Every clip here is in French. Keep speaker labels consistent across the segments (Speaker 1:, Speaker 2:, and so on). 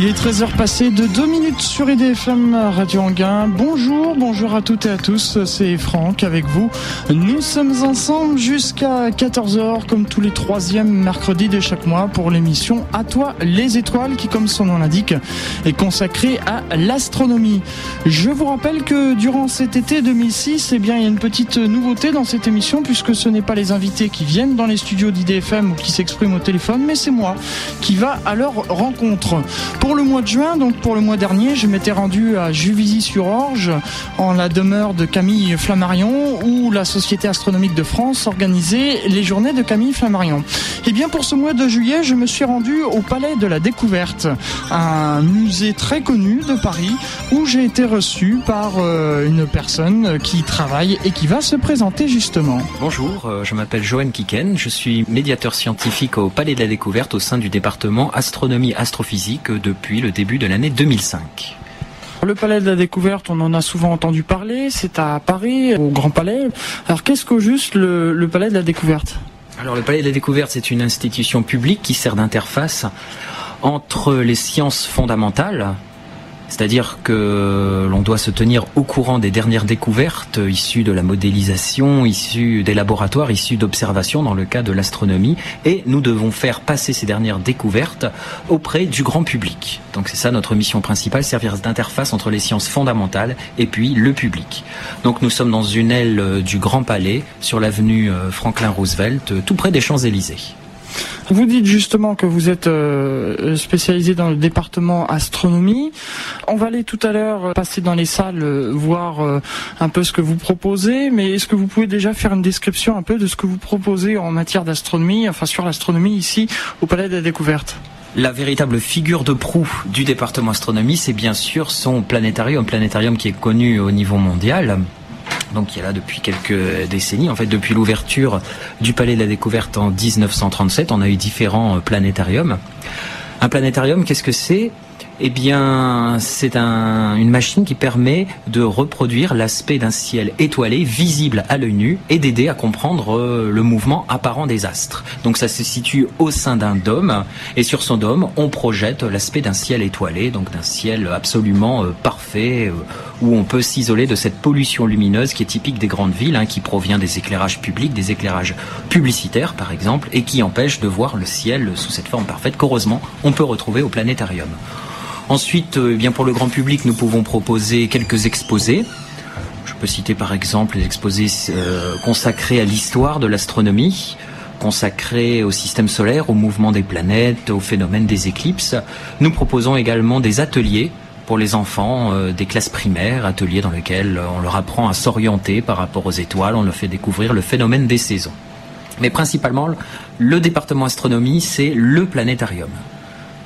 Speaker 1: Il est 13h passé de 2 minutes sur EDFM Radio Anguin. Bonjour, bonjour à toutes et à tous, c'est Franck avec vous. Nous sommes ensemble jusqu'à 14h comme tous les troisièmes mercredis de chaque mois pour l'émission À toi les étoiles qui comme son nom l'indique est consacrée à l'astronomie. Je vous rappelle que durant cet été 2006, eh il y a une petite nouveauté dans cette émission puisque ce n'est pas les invités qui viennent dans les studios d'IDFM ou qui s'expriment au téléphone, mais c'est moi qui va à leur rencontre. Le mois de juin, donc pour le mois dernier, je m'étais rendu à Juvisy-sur-Orge, en la demeure de Camille Flammarion, où la Société astronomique de France organisait les journées de Camille Flammarion. Et eh bien pour ce mois de juillet, je me suis rendu au Palais de la Découverte, un musée très connu de Paris, où j'ai été reçu par euh, une personne qui travaille et qui va se présenter justement.
Speaker 2: Bonjour, euh, je m'appelle Joanne Kiken, je suis médiateur scientifique au Palais de la Découverte au sein du département astronomie astrophysique depuis le début de l'année 2005.
Speaker 1: Le palais de la découverte, on en a souvent entendu parler, c'est à Paris, au Grand Palais. Alors qu'est-ce qu'au juste le, palais de la découverte?
Speaker 2: Alors le palais de la découverte, c'est une institution publique qui sert d'interface entre les sciences fondamentales, c'est-à-dire que l'on doit se tenir au courant des dernières découvertes issues de la modélisation, issues des laboratoires, issues d'observations dans le cas de l'astronomie, et nous devons faire passer ces dernières découvertes auprès du grand public. Donc c'est ça notre mission principale, servir d'interface entre les sciences fondamentales et puis le public. Donc nous sommes dans une aile du Grand Palais, sur l'avenue euh, Franklin Roosevelt, tout près des Champs-Élysées.
Speaker 1: Vous dites justement que vous êtes euh, spécialisé dans le département astronomie. On va aller tout à l'heure passer dans les salles, euh, voir euh, un peu ce que vous proposez, mais est-ce que vous pouvez déjà faire une description un peu de ce que vous proposez en matière d'astronomie, enfin sur l'astronomie ici au Palais de la Découverte?
Speaker 2: La véritable figure de proue du département astronomie, c'est bien sûr son planétarium, planétarium qui est connu au niveau mondial, donc qui est là depuis quelques décennies. En fait, depuis l'ouverture du Palais de la Découverte en 1937, on a eu différents euh, planétariums. Un planétarium, qu'est-ce que c'est? Eh bien, c'est une machine qui permet de reproduire l'aspect d'un ciel étoilé, visible à l'œil nu, et d'aider à comprendre euh, le mouvement apparent des astres. Donc ça se situe au sein d'un dôme, et sur son dôme, on projette l'aspect d'un ciel étoilé, donc d'un ciel absolument euh, parfait, euh, où on peut s'isoler de cette pollution lumineuse qui est typique des grandes villes, hein, qui provient des éclairages publics, des éclairages publicitaires par exemple, et qui empêche de voir le ciel sous cette forme parfaite qu'heureusement on peut retrouver au planétarium. Ensuite, euh, eh bien pour le grand public, nous pouvons proposer quelques exposés. Je peux citer par exemple les exposés euh, consacrés à l'histoire de l'astronomie, consacrés au système solaire, au mouvement des planètes, au phénomène des éclipses. Nous proposons également des ateliers pour les enfants euh, des classes primaires, ateliers dans lesquels on leur apprend à s'orienter par rapport aux étoiles, on leur fait découvrir le phénomène des saisons. Mais principalement, le département astronomie, c'est le planétarium.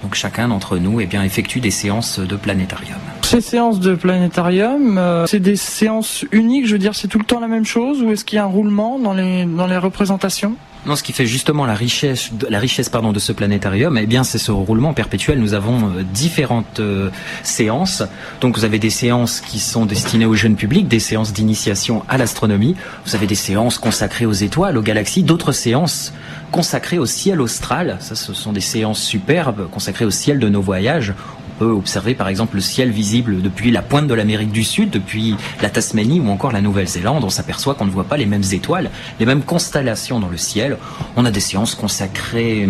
Speaker 2: Donc chacun d'entre nous eh bien, effectue des séances de planétarium.
Speaker 1: Ces séances de planétarium, euh, c'est des séances uniques, je veux dire, c'est tout le temps la même chose ou est-ce qu'il y a un roulement dans les, dans les représentations?
Speaker 2: Non, ce qui fait justement la richesse, la richesse pardon, de ce planétarium, eh bien, c'est ce roulement perpétuel. Nous avons euh, différentes euh, séances. Donc, vous avez des séances qui sont destinées au jeune public, des séances d'initiation à l'astronomie. Vous avez des séances consacrées aux étoiles, aux galaxies, d'autres séances consacrées au ciel austral. Ça, ce sont des séances superbes consacrées au ciel de nos voyages observer par exemple le ciel visible depuis la pointe de l'Amérique du Sud, depuis la Tasmanie ou encore la Nouvelle-Zélande. On s'aperçoit qu'on ne voit pas les mêmes étoiles, les mêmes constellations dans le ciel. On a des séances consacrées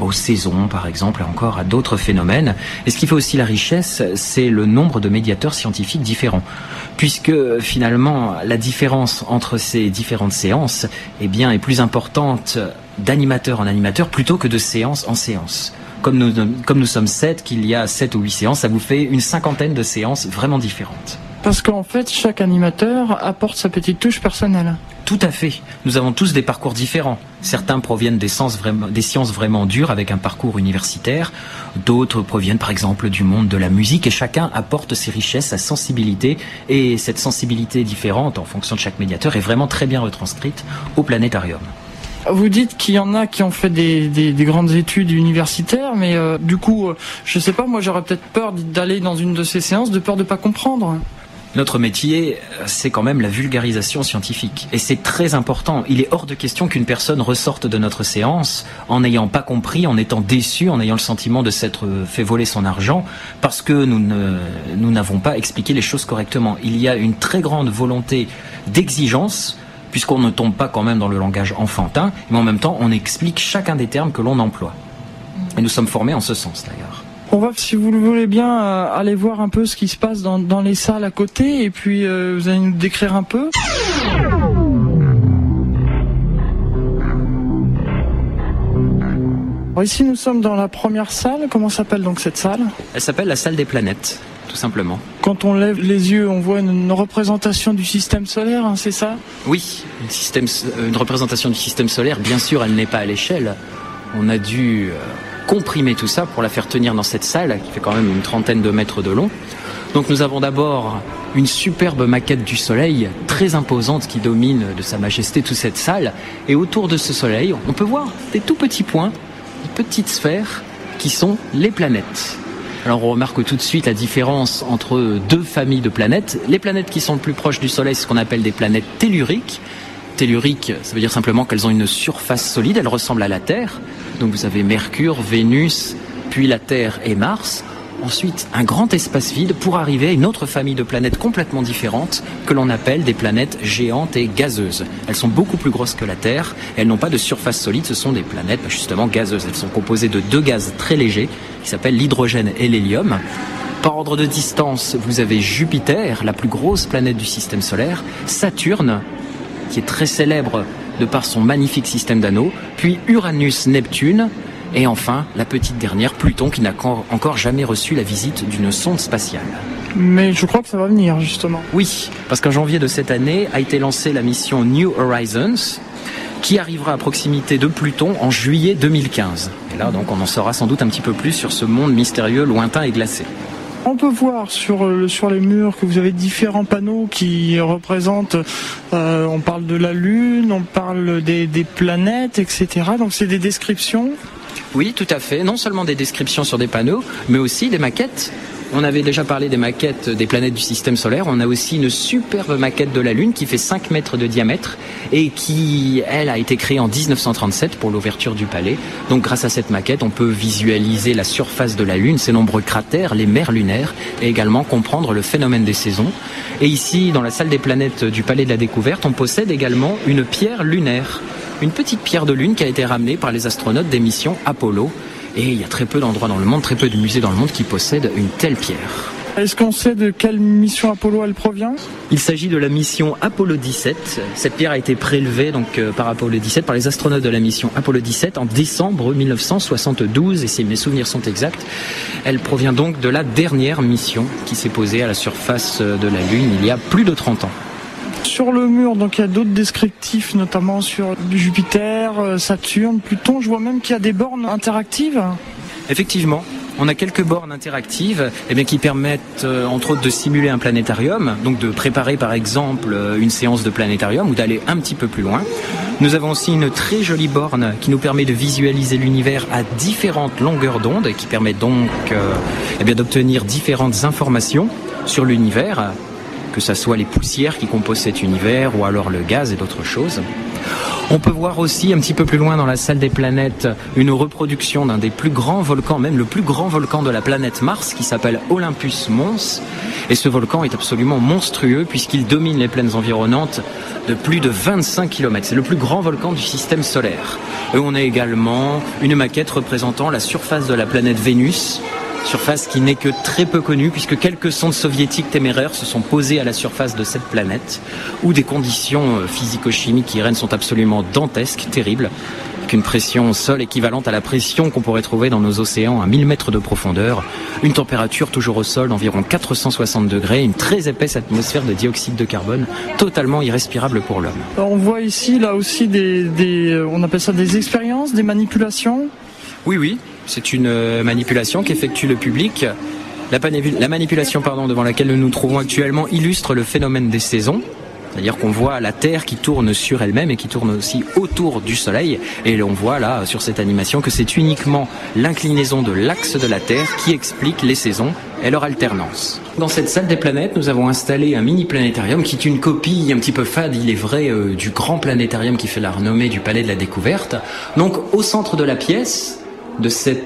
Speaker 2: aux saisons par exemple et encore à d'autres phénomènes. Et ce qui fait aussi la richesse, c'est le nombre de médiateurs scientifiques différents. Puisque finalement la différence entre ces différentes séances eh bien, est plus importante d'animateur en animateur plutôt que de séance en séance comme nous, comme nous sommes sept, qu'il y a sept ou huit séances, ça vous fait une cinquantaine de séances vraiment différentes.
Speaker 1: Parce qu'en fait, chaque animateur apporte sa petite touche personnelle.
Speaker 2: Tout à fait. Nous avons tous des parcours différents. Certains proviennent des sciences vraiment, des sciences vraiment dures avec un parcours universitaire. D'autres proviennent par exemple du monde de la musique et chacun apporte ses richesses, sa sensibilité. Et cette sensibilité différente en fonction de chaque médiateur est vraiment très bien retranscrite au planétarium.
Speaker 1: Vous dites qu'il y en a qui ont fait des, grandes études universitaires, mais euh, du coup, je euh, je sais pas, moi j'aurais peut-être peur d'aller dans une de ces séances de peur de pas comprendre.
Speaker 2: Notre métier, c'est quand même la vulgarisation scientifique. Et c'est très important. Il est hors de question qu'une personne ressorte de notre séance en n'ayant pas compris, en étant déçu, en ayant le sentiment de s'être fait voler son argent, parce que ne, nous n'avons pas expliqué les choses correctement. Il y a une très grande volonté d'exigence, puisqu'on ne tombe pas quand même dans le langage enfantin, mais en même temps, on explique chacun des termes que l'on emploie. Et nous sommes formés en ce sens d'ailleurs.
Speaker 1: On va, si vous le voulez bien, euh, aller voir un peu ce qui se passe dans, dans les salles à côté et puis euh, vous allez nous décrire un peu. Alors ici, nous sommes dans la première salle. Comment s'appelle donc cette salle?
Speaker 2: Elle s'appelle la salle des planètes, tout simplement.
Speaker 1: Quand on lève les yeux, on voit une, représentation du système solaire, hein, c'est ça?
Speaker 2: Oui, une, système, une représentation du système solaire, bien sûr, elle n'est pas à l'échelle. On a dû euh, comprimer tout ça pour la faire tenir dans cette salle qui fait quand même une trentaine de mètres de long. Donc nous avons d'abord une superbe maquette du Soleil, très imposante, qui domine de sa majesté toute cette salle. Et autour de ce Soleil, on peut voir des tout petits points, des petites sphères, qui sont les planètes. Alors on remarque tout de suite la différence entre deux familles de planètes. Les planètes qui sont le plus proches du Soleil, ce qu'on appelle des planètes telluriques. Telluriques, ça veut dire simplement qu'elles ont une surface solide, elles ressemblent à la Terre. Donc vous avez Mercure, Vénus, puis la Terre et Mars. Ensuite, un grand espace vide pour arriver à une autre famille de planètes complètement différentes que l'on appelle des planètes géantes et gazeuses. Elles sont beaucoup plus grosses que la Terre, elles n'ont pas de surface solide, ce sont des planètes justement gazeuses. Elles sont composées de deux gaz très légers qui s'appellent l'hydrogène et l'hélium. Par ordre de distance, vous avez Jupiter, la plus grosse planète du système solaire, Saturne, qui est très célèbre de par son magnifique système d'anneaux, puis Uranus, Neptune, et enfin la petite dernière, Pluton, qui n'a encore jamais reçu la visite d'une sonde spatiale.
Speaker 1: Mais je crois que ça va venir, justement.
Speaker 2: Oui, parce qu'en janvier de cette année a été lancée la mission New Horizons, qui arrivera à proximité de Pluton en juillet 2015. Et là, donc, on en saura sans doute un petit peu plus sur ce monde mystérieux, lointain et glacé.
Speaker 1: On peut voir sur, euh, sur les murs que vous avez différents panneaux qui représentent, euh, on parle de la Lune, on parle des, des planètes, etc. Donc c'est des descriptions
Speaker 2: Oui, tout à fait. Non seulement des descriptions sur des panneaux, mais aussi des maquettes. On avait déjà parlé des maquettes des planètes du système solaire. On a aussi une superbe maquette de la Lune qui fait 5 mètres de diamètre et qui, elle, a été créée en 1937 pour l'ouverture du palais. Donc grâce à cette maquette, on peut visualiser la surface de la Lune, ses nombreux cratères, les mers lunaires et également comprendre le phénomène des saisons. Et ici, dans la salle des planètes du palais de la découverte, on possède également une pierre lunaire. Une petite pierre de lune qui a été ramenée par les astronautes des missions Apollo. Et il y a très peu d'endroits dans le monde, très peu de musées dans le monde qui possèdent une telle pierre.
Speaker 1: Est-ce qu'on sait de quelle mission Apollo elle provient?
Speaker 2: Il s'agit de la mission Apollo 17. Cette pierre a été prélevée donc euh, par Apollo 17 par les astronautes de la mission Apollo 17 en décembre 1972 et si mes souvenirs sont exacts, elle provient donc de la dernière mission qui s'est posée à la surface de la Lune il y a plus de 30 ans.
Speaker 1: Sur le mur, donc il y a d'autres descriptifs, notamment sur Jupiter, euh, Saturne, Pluton. Je vois même qu'il y a des bornes interactives.
Speaker 2: Effectivement, on a quelques bornes interactives eh bien, qui permettent euh, entre autres de simuler un planétarium, donc de préparer par exemple euh, une séance de planétarium ou d'aller un petit peu plus loin. Nous avons aussi une très jolie borne qui nous permet de visualiser l'univers à différentes longueurs d'onde et qui permet donc euh, eh d'obtenir différentes informations sur l'univers, que ce soit les poussières qui composent cet univers ou alors le gaz et d'autres choses. On peut voir aussi un petit peu plus loin dans la salle des planètes une reproduction d'un des plus grands volcans, même le plus grand volcan de la planète Mars qui s'appelle Olympus Mons. Et ce volcan est absolument monstrueux puisqu'il domine les plaines environnantes de plus de 25 km. C'est le plus grand volcan du système solaire. Et on a également une maquette représentant la surface de la planète Vénus surface qui n'est que très peu connue puisque quelques sondes soviétiques téméraires se sont posées à la surface de cette planète où des conditions euh, physico-chimiques qui règnent sont absolument dantesques, terribles, avec une pression au sol équivalente à la pression qu'on pourrait trouver dans nos océans à 1000 mètres de profondeur, une température toujours au sol d'environ 460 degrés, une très épaisse atmosphère de dioxyde de carbone totalement irrespirable pour l'homme.
Speaker 1: On voit ici là aussi des, des on appelle ça des expériences, des manipulations?
Speaker 2: Oui, oui, c'est une euh, manipulation qu'effectue le public. La, la manipulation pardon, devant laquelle nous nous trouvons actuellement illustre le phénomène des saisons. C'est-à-dire qu'on voit la Terre qui tourne sur elle-même et qui tourne aussi autour du Soleil. Et on voit là, sur cette animation, que c'est uniquement l'inclinaison de l'axe de la Terre qui explique les saisons et leur alternance. Dans cette salle des planètes, nous avons installé un mini planétarium qui est une copie un petit peu fade, il est vrai, euh, du grand planétarium qui fait la renommée du Palais de la Découverte. Donc au centre de la pièce,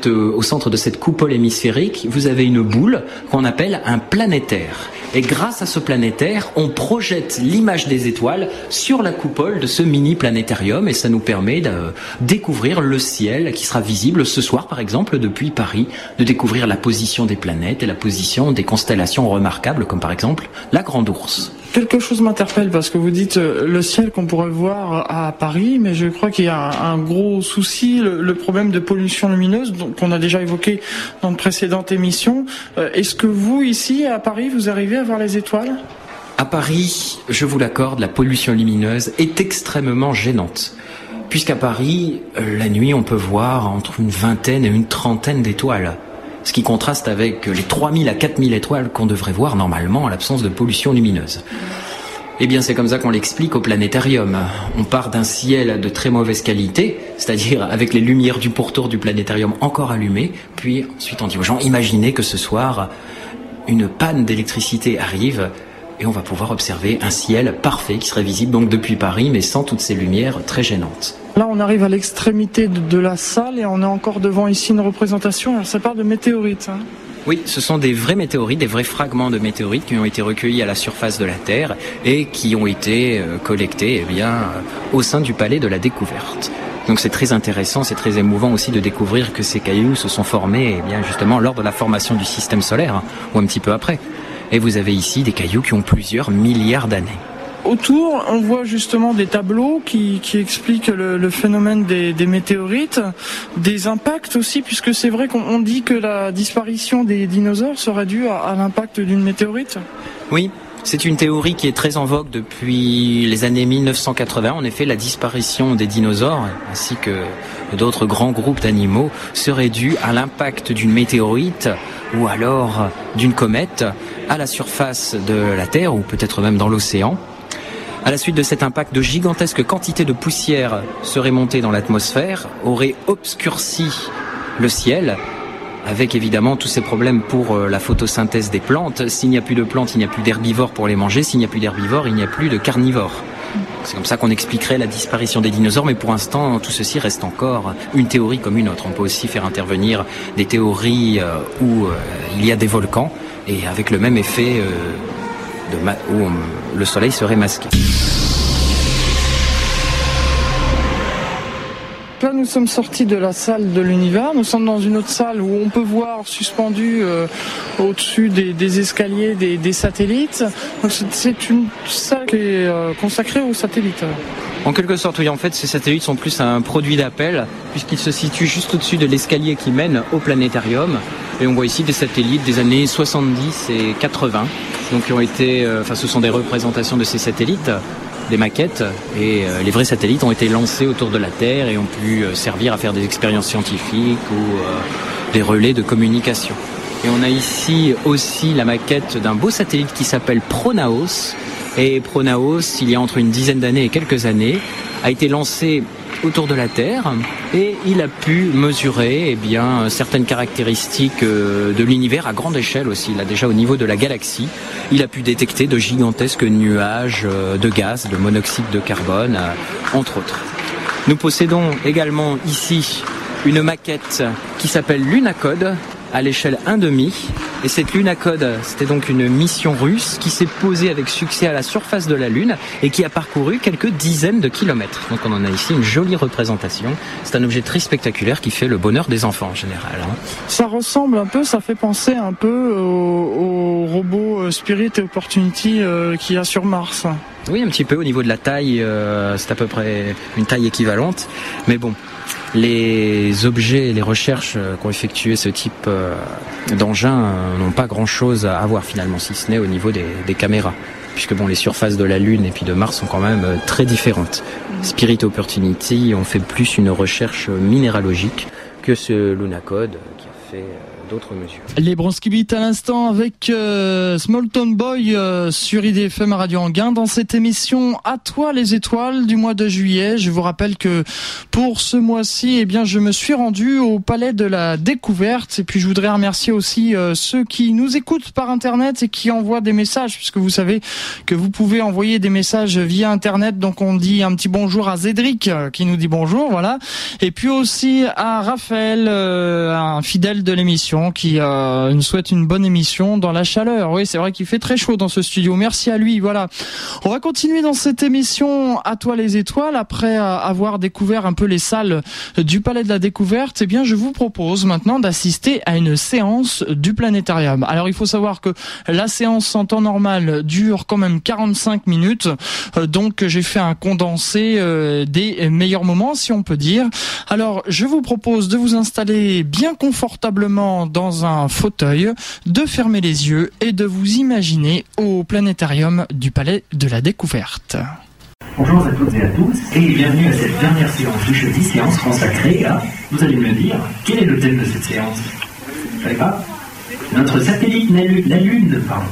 Speaker 2: euh, au centre de cette coupole hémisphérique, vous avez une boule qu'on appelle un planétaire. Et grâce à ce planétaire, on projette l'image des étoiles sur la coupole de ce mini planétarium et ça nous permet de découvrir le ciel qui sera visible ce soir, par exemple, depuis Paris, de découvrir la position des planètes et la position des constellations remarquables, comme par exemple la Grande Ourse.
Speaker 1: Quelque chose m'interpelle parce que vous dites euh, le ciel qu'on pourrait voir à Paris, mais je crois qu'il y a un, gros souci, le, problème de pollution lumineuse qu'on a déjà évoqué dans de précédentes émissions. Euh, est-ce que vous, ici, à Paris, vous arrivez à voir les étoiles?
Speaker 2: À Paris, je vous l'accorde, la pollution lumineuse est extrêmement gênante. Puisqu'à Paris, la nuit, on peut voir entre une vingtaine et une trentaine d'étoiles ce qui contraste avec les 3000 à 4000 étoiles qu'on devrait voir normalement en l'absence de pollution lumineuse. Eh bien, c'est comme ça qu'on l'explique au planétarium. On part d'un ciel de très mauvaise qualité, c'est-à-dire avec les lumières du pourtour du planétarium encore allumées, puis ensuite on dit aux gens, imaginez que ce soir, une panne d'électricité arrive, et on va pouvoir observer un ciel parfait qui serait visible donc depuis Paris, mais sans toutes ces lumières très gênantes.
Speaker 1: Là, on arrive à l'extrémité de, la salle et on est encore devant ici une représentation. Alors, ça parle de météorites. Hein.
Speaker 2: Oui, ce sont des vrais météorites, des vrais fragments de météorites qui ont été recueillis à la surface de la Terre et qui ont été euh, collectés eh bien, au sein du palais de la découverte. Donc c'est très intéressant, c'est très émouvant aussi de découvrir que ces cailloux se sont formés eh bien, justement lors de la formation du système solaire, hein, ou un petit peu après. Et vous avez ici des cailloux qui ont plusieurs milliards d'années
Speaker 1: autour, on voit justement des tableaux qui, expliquent le, phénomène des, météorites, des impacts aussi, puisque c'est vrai qu'on dit que la disparition des dinosaures serait due à, l'impact d'une météorite?
Speaker 2: Oui, c'est une théorie qui est très en vogue depuis les années 1980. En effet, la disparition des dinosaures ainsi que d'autres grands groupes d'animaux serait due à l'impact d'une météorite ou alors d'une comète à la surface de la Terre ou peut-être même dans l'océan. À la suite de cet impact, de gigantesques quantités de poussière seraient montées dans l'atmosphère, auraient obscurci le ciel, avec évidemment tous ces problèmes pour euh, la photosynthèse des plantes. S'il n'y a plus de plantes, il n'y a plus d'herbivores pour les manger. S'il n'y a plus d'herbivores, il n'y a plus de carnivores. C'est comme ça qu'on expliquerait la disparition des dinosaures, mais pour l'instant, tout ceci reste encore une théorie comme une autre. On peut aussi faire intervenir des théories euh, où euh, il y a des volcans, et avec le même effet où le soleil serait masqué.
Speaker 1: Là, nous sommes sortis de la salle de l'univers. Nous sommes dans une autre salle où on peut voir suspendu euh, au-dessus des, escaliers des, satellites. C'est une salle qui est euh, consacrée aux satellites.
Speaker 2: En quelque sorte, oui. En fait, ces satellites sont plus un produit d'appel puisqu'ils se situent juste au-dessus de l'escalier qui mène au planétarium. Et on voit ici des satellites des années 70 et 80 donc qui ont été, euh, enfin, ce sont des représentations de ces satellites, des maquettes, et euh, les vrais satellites ont été lancés autour de la Terre et ont pu euh, servir à faire des expériences scientifiques ou des relais de communication. Et on a ici aussi la maquette d'un beau satellite qui s'appelle Pronaos. Et Pronaos, il y a entre une dizaine d'années et quelques années, a été lancé autour de la Terre et il a pu mesurer eh bien, certaines caractéristiques euh, de l'univers à grande échelle aussi. A déjà au niveau de la galaxie, il a pu détecter de gigantesques nuages euh, de gaz, de monoxyde de carbone, euh, entre autres. Nous possédons également ici une maquette qui s'appelle Lunacode, à l'échelle 1,5. Et cette Lunacode, c'était donc une mission russe qui s'est posée avec succès à la surface de la Lune et qui a parcouru quelques dizaines de kilomètres. Donc on en a ici une jolie représentation. C'est un objet très spectaculaire qui fait le bonheur des enfants en général. Hein.
Speaker 1: Ça ressemble un peu, ça fait penser un peu au, robot euh, Spirit et Opportunity euh, qu'il y a sur Mars.
Speaker 2: Oui, un petit peu au niveau de la taille, euh, c'est à peu près une taille équivalente. Mais bon, les objets et les recherches euh, qu'ont effectué ce type euh, d'engin euh, n'ont pas grand-chose à voir finalement, si ce n'est au niveau des, caméras puisque bon, les surfaces de la Lune et puis de Mars sont quand même très différentes. Spirit Opportunity ont fait plus une recherche minéralogique que ce Lunacode qui a fait d'autres mesures.
Speaker 1: Les Bronskibit à l'instant avec euh, Boy euh, sur IDFM Radio Anguin dans cette émission À toi les étoiles du mois de juillet. Je vous rappelle que pour ce mois-ci, eh bien, je me suis rendu au Palais de la Découverte et puis je voudrais remercier aussi euh, ceux qui nous écoutent par Internet et qui envoient des messages puisque vous savez que vous pouvez envoyer des messages via Internet. Donc on dit un petit bonjour à Zédric qui nous dit bonjour, voilà. Et puis aussi à Raphaël, un fidèle de l'émission qui euh, nous souhaite une bonne émission dans la chaleur. Oui, c'est vrai qu'il fait très chaud dans ce studio. Merci à lui. Voilà. On va continuer dans cette émission à toi les étoiles après avoir découvert un peu les salles du Palais de la Découverte. Eh bien, je vous propose maintenant d'assister à une séance du planétarium. Alors, il faut savoir que la séance en temps normal dure quand même 45 minutes. Euh, donc, j'ai fait un condensé euh, des meilleurs moments, si on peut dire. Alors, je vous propose de vous installer bien confortablement dans un fauteuil, de fermer les yeux et de vous imaginer au planétarium du Palais de la Découverte.
Speaker 3: Bonjour à toutes et à tous et bienvenue à cette dernière séance du jeudi, séance consacrée à, vous allez me dire, quel est le thème de cette séance? Vous savez pas? Notre satellite, la Lune, pardon.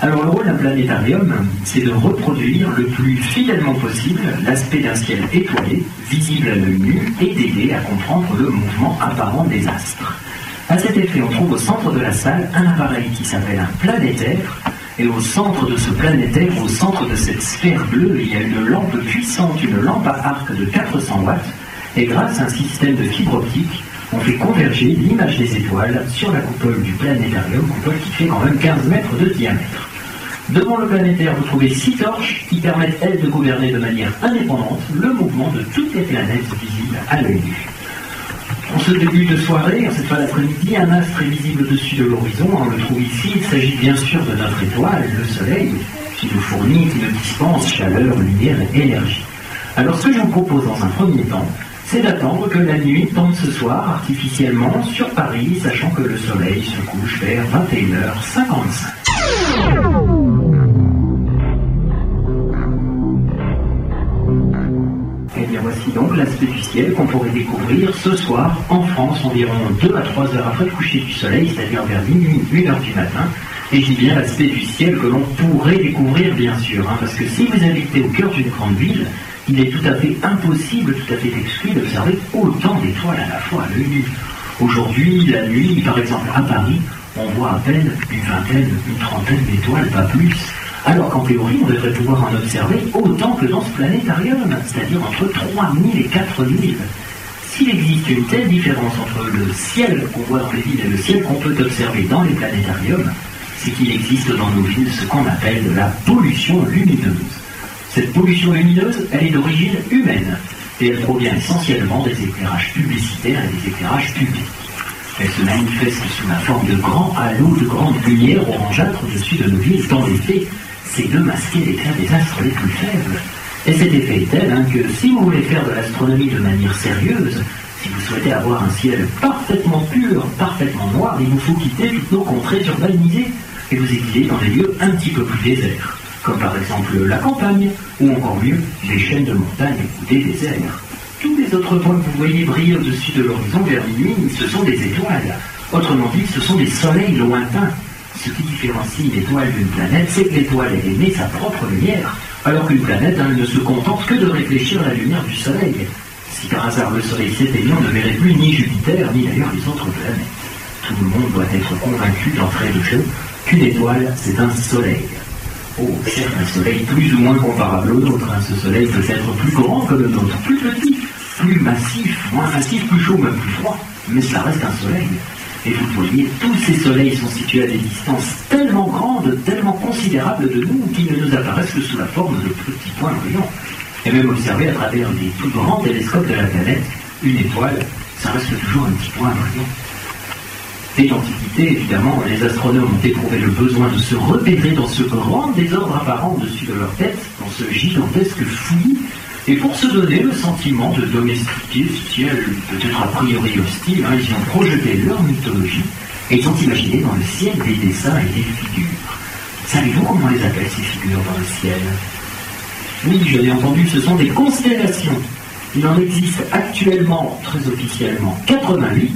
Speaker 3: Alors le rôle d'un planétarium, c'est de reproduire le plus fidèlement possible l'aspect d'un ciel étoilé, visible à l'œil nu, et d'aider à comprendre le mouvement apparent des astres. À cet effet, on trouve au centre de la salle un appareil qui s'appelle un planétaire, et au centre de ce planétaire, au centre de cette sphère bleue, il y a une lampe puissante, une lampe à arc de 400 watts, et grâce à un système de fibre optique, on fait converger l'image des étoiles sur la coupole du planétarium, coupole qui fait quand même 15 mètres de diamètre. Devant le planétaire, vous trouvez six torches qui permettent, elles, de gouverner de manière indépendante le mouvement de toutes les planètes visibles à l'œil nu. En ce début de soirée, en cette fin d'après-midi, un astre est visible au-dessus de l'horizon. On le trouve ici. Il s'agit bien sûr de notre étoile, le Soleil, qui nous fournit, qui nous dispense chaleur, lumière et énergie. Alors ce que je vous propose dans un premier temps, c'est d'attendre que la nuit tombe ce soir artificiellement sur Paris, sachant que le Soleil se couche vers 21h55. Donc l'aspect du ciel qu'on pourrait découvrir ce soir en France, environ 2 à 3 heures après le coucher du soleil, c'est-à-dire vers minuit, 1 heure du matin. Et dis bien l'aspect du ciel que l'on pourrait découvrir, bien sûr, hein, parce que si vous habitez au cœur d'une grande ville, il est tout à fait impossible, tout à fait exclu d'observer autant d'étoiles à la fois à l'œil nu. Aujourd'hui, la nuit, par exemple à Paris, on voit à peine une vingtaine, une trentaine d'étoiles, pas plus alors qu'en théorie, on devrait pouvoir en observer autant que dans ce planétarium, c'est-à-dire entre 3000 et 4000. S'il existe une telle différence entre le ciel qu'on voit dans les villes et le ciel qu'on peut observer dans les planétariums, c'est qu'il existe dans nos villes ce qu'on appelle de la pollution lumineuse. Cette pollution lumineuse, elle est d'origine humaine et elle provient essentiellement des éclairages publicitaires et des éclairages publics. Elle se manifeste sous la forme de grands halos, de grandes lumières orangeâtres au-dessus de nos villes, dans les faits, c'est de masquer l'éclat des astres les plus faibles. Et cet effet est tel hein, que si vous voulez faire de l'astronomie de manière sérieuse, si vous souhaitez avoir un ciel parfaitement pur, parfaitement noir, il vous faut quitter toutes nos contrées urbanisées et vous exiler dans des lieux un petit peu plus déserts, comme par exemple la campagne, ou encore mieux, les chaînes de montagne ou des déserts. Tous les autres points que vous voyez briller au-dessus de l'horizon vers minuit, ce sont des étoiles. Autrement dit, ce sont des soleils lointains ce qui différencie une étoile d'une planète, c'est que l'étoile émet sa propre lumière, alors qu'une planète hein, ne se contente que de réfléchir la lumière du Soleil. Si par hasard le Soleil s'éteignait, on ne verrait plus ni Jupiter, ni d'ailleurs les autres planètes. Tout le monde doit être convaincu d'entrée de jeu qu'une étoile, c'est un Soleil. Oh, certes, un Soleil plus ou moins comparable au nôtre. Hein. Ce Soleil peut être plus grand que le nôtre, plus petit, plus massif, moins massif, plus chaud, même plus froid. Mais ça reste un Soleil. Et vous voyez, tous ces soleils sont situés à des distances tellement grandes, tellement considérables de nous, qu'ils ne nous apparaissent que sous la forme de petits points brillants. Et même observé à travers les plus grands télescopes de la planète, une étoile, ça reste toujours un petit point brillant. Dès l'Antiquité, évidemment, les astronomes ont éprouvé le besoin de se repérer dans ce grand désordre apparent au-dessus de leur tête, dans ce gigantesque fouillis et pour se donner le sentiment de domestiquer ce ciel peut-être a priori hostile, hein, ils ont projeté leur mythologie et ils ont imaginé dans le ciel des dessins et des figures. Savez-vous comment on les appelle ces figures dans le ciel? Oui, je l'ai entendu, ce sont des constellations. Il en existe actuellement, très officiellement, 88,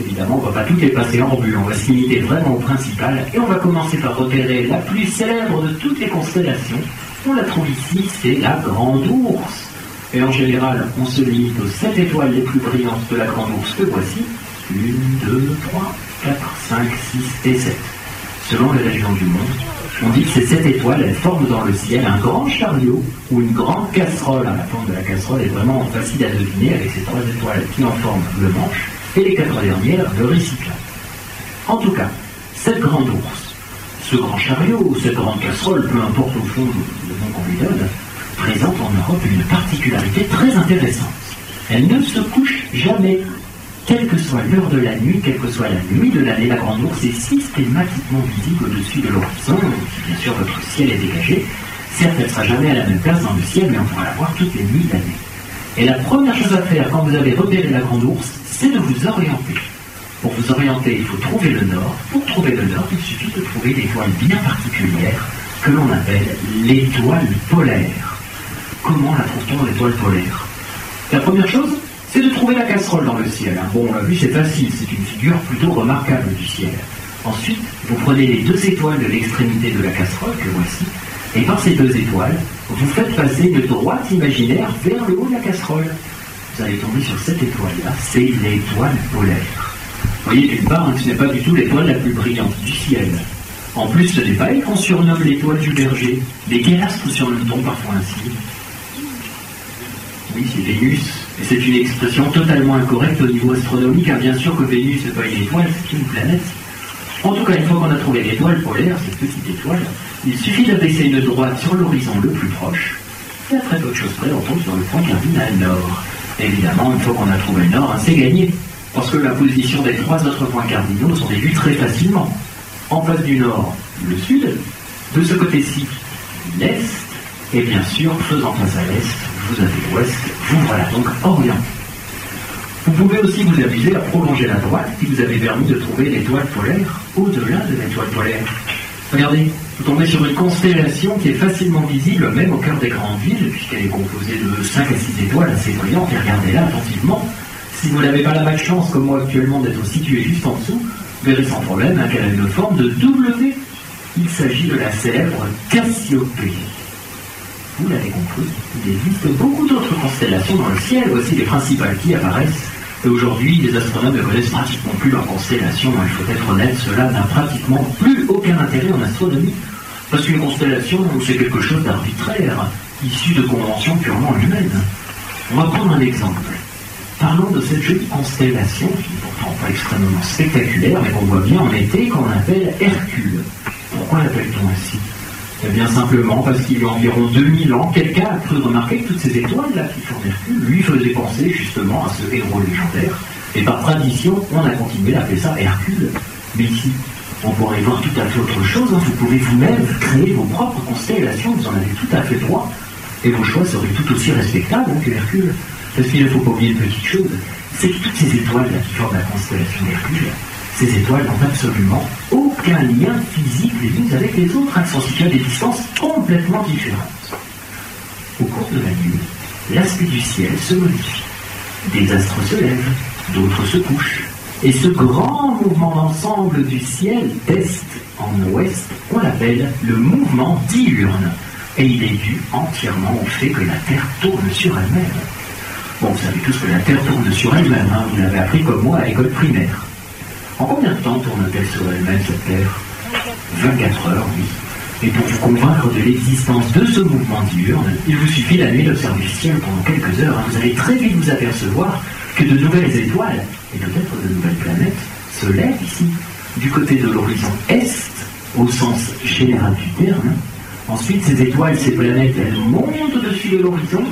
Speaker 3: Évidemment, on ne va pas toutes les passer en revue, on va se limiter vraiment au principal, et on va commencer par repérer la plus célèbre de toutes les constellations. On la trouve ici, c'est la Grande Ourse. Et en général, on se limite aux sept étoiles les plus brillantes de la Grande Ourse que voici. Une, deux, trois, quatre, cinq, six et sept. Selon les régions du monde, on dit que ces sept étoiles, elles forment dans le ciel un grand chariot ou une grande casserole. La forme de la casserole est vraiment facile à deviner avec ces trois étoiles qui en forment le manche et les quatre dernières le récipient. En tout cas, cette grande ours, ce grand chariot ou cette grande casserole, peu importe au fond le nom qu'on lui donne, présente en Europe une particularité très intéressante. Elle ne se couche jamais. Quelle que soit l'heure de la nuit, quelle que soit la nuit de l'année, la grande ours est systématiquement visible au-dessus de l'horizon. Bien sûr votre ciel est dégagé, certes elle ne sera jamais à la même place dans le ciel, mais on pourra la voir toutes les nuits d'année. Et la première chose à faire quand vous avez repéré la grande ours, c'est de vous orienter. Pour vous orienter, il faut trouver le nord. Pour trouver le nord, il suffit de trouver l'étoile bien particulière que l'on appelle l'étoile polaire. Comment la trouve-t-on l'étoile polaire? La première chose, c'est de trouver la casserole dans le ciel. Bon, on l'a vu, c'est facile, c'est une figure plutôt remarquable du ciel. Ensuite, vous prenez les deux étoiles de l'extrémité de la casserole que voici, et par ces deux étoiles, vous faites passer une droite imaginaire vers le haut de la casserole. Vous allez tomber sur cette étoile-là, c'est l'étoile polaire. Voyez, d'une part, ce n'est pas du tout l'étoile la plus brillante du ciel. En plus, ce n'est pas elle qu'on surnomme l'étoile du berger. Les guérastes surnomme-t-on parfois ainsi Oui, c'est Vénus. Et c'est une expression totalement incorrecte au niveau astronomique, car bien sûr que Vénus n'est pas une étoile, c'est une planète. En tout cas, une fois qu'on a trouvé l'étoile polaire, cette petite étoile, il suffit d'abaisser une droite sur l'horizon le plus proche, et à très peu de choses près, on tombe sur le point cardinal nord. Évidemment, une fois qu'on a trouvé le nord, hein, c'est gagné, parce que la position des trois autres points cardinaux sont vus très facilement. En face du nord, le sud, de ce côté-ci, l'est, et bien sûr, faisant face à l'est, vous avez l'ouest, vous voilà donc orient. Vous pouvez aussi vous amuser à prolonger la droite qui vous avait permis de trouver l'étoile polaire au-delà de l'étoile polaire. Regardez, vous tombez sur une constellation qui est facilement visible même au cœur des grandes villes, puisqu'elle est composée de 5 à 6 étoiles assez brillantes, et regardez-la attentivement. Si vous n'avez pas la malchance, comme moi actuellement, d'être situé juste en dessous, vous verrez sans problème hein, qu'elle a une forme de W. Il s'agit de la célèbre Cassiopée. Vous l'avez compris, il existe beaucoup d'autres constellations dans le ciel, aussi les principales qui apparaissent. Et aujourd'hui, les astronomes ne connaissent pratiquement plus leur constellation. Il faut être honnête, cela n'a pratiquement plus aucun intérêt en astronomie. Parce qu'une constellation, c'est quelque chose d'arbitraire, issu de conventions purement humaines. On va prendre un exemple. Parlons de cette jolie constellation, qui n'est pourtant pas extrêmement spectaculaire, mais qu'on voit bien en été, qu'on appelle Hercule. Pourquoi l'appelle-t-on ainsi? Eh bien simplement parce qu'il y a environ 2000 ans, quelqu'un a cru remarquer que toutes ces étoiles-là qui font Hercule lui faisaient penser justement à ce héros légendaire. Et par tradition, on a continué à appeler ça Hercule. Mais ici, on pourrait voir tout à fait autre chose. hein. Vous pouvez vous-même créer vos propres constellations, vous en avez tout à fait droit. Et vos choix seraient tout aussi respectables hein, que Hercule. Parce qu'il ne faut pas oublier une petite chose, c'est que toutes ces étoiles-là qui forment la constellation d'Hercule, ces étoiles n'ont absolument aucun lien physique les unes avec les autres. Elles sont situées à des distances complètement différentes. Au cours de la nuit, l'aspect du ciel se modifie. Des astres se lèvent, d'autres se couchent. Et ce grand mouvement d'ensemble du ciel d'est en ouest, on l'appelle le mouvement diurne. Et il est dû entièrement au fait que la Terre tourne sur elle-même. Bon, vous savez tous que la Terre tourne sur elle-même, hein, vous l'avez appris comme moi à l'école primaire. En combien de temps tourne-t-elle sur elle-même, cette Terre? 24 heures, oui. Et pour vous convaincre de l'existence de ce mouvement diurne, il vous suffit la nuit d'observer le ciel pendant quelques heures. hein. Vous allez très vite vous apercevoir que de nouvelles étoiles, et peut-être de nouvelles planètes, se lèvent ici, du côté de l'horizon est, au sens général du terme. Ensuite, ces étoiles, ces planètes, elles montent au-dessus de l'horizon,